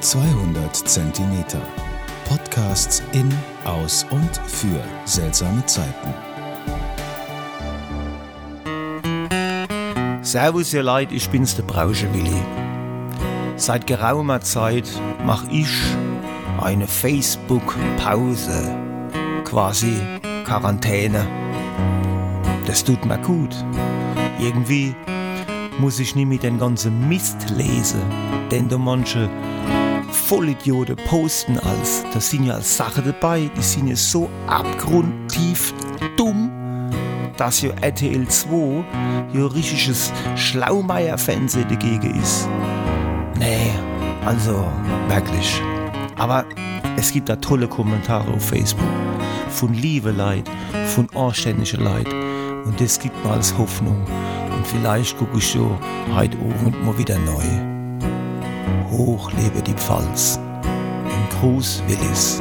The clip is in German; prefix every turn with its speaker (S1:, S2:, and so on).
S1: 200 Zentimeter. Podcasts in, aus und für seltsame Zeiten.
S2: Servus ihr Leid, ich bin's der Brauschewilli. Seit geraumer Zeit mache ich eine Facebook-Pause, quasi Quarantäne. Das tut mir gut. Irgendwie muss ich nie mit den ganzen Mist lesen, denn da manche Vollidioten posten als, da sind ja Sachen dabei, die sind ja so abgrundtief dumm, dass ja RTL 2 ja richtiges Schlaumeier-Fernsehen dagegen ist. Nee, also wirklich. Aber es gibt da tolle Kommentare auf Facebook von liebe Leid, von anständigen Leid und das gibt mir als Hoffnung. Und vielleicht gucke ich so heute Abend mal wieder neu. Hoch lebe die Pfalz. Im Gruß Willis.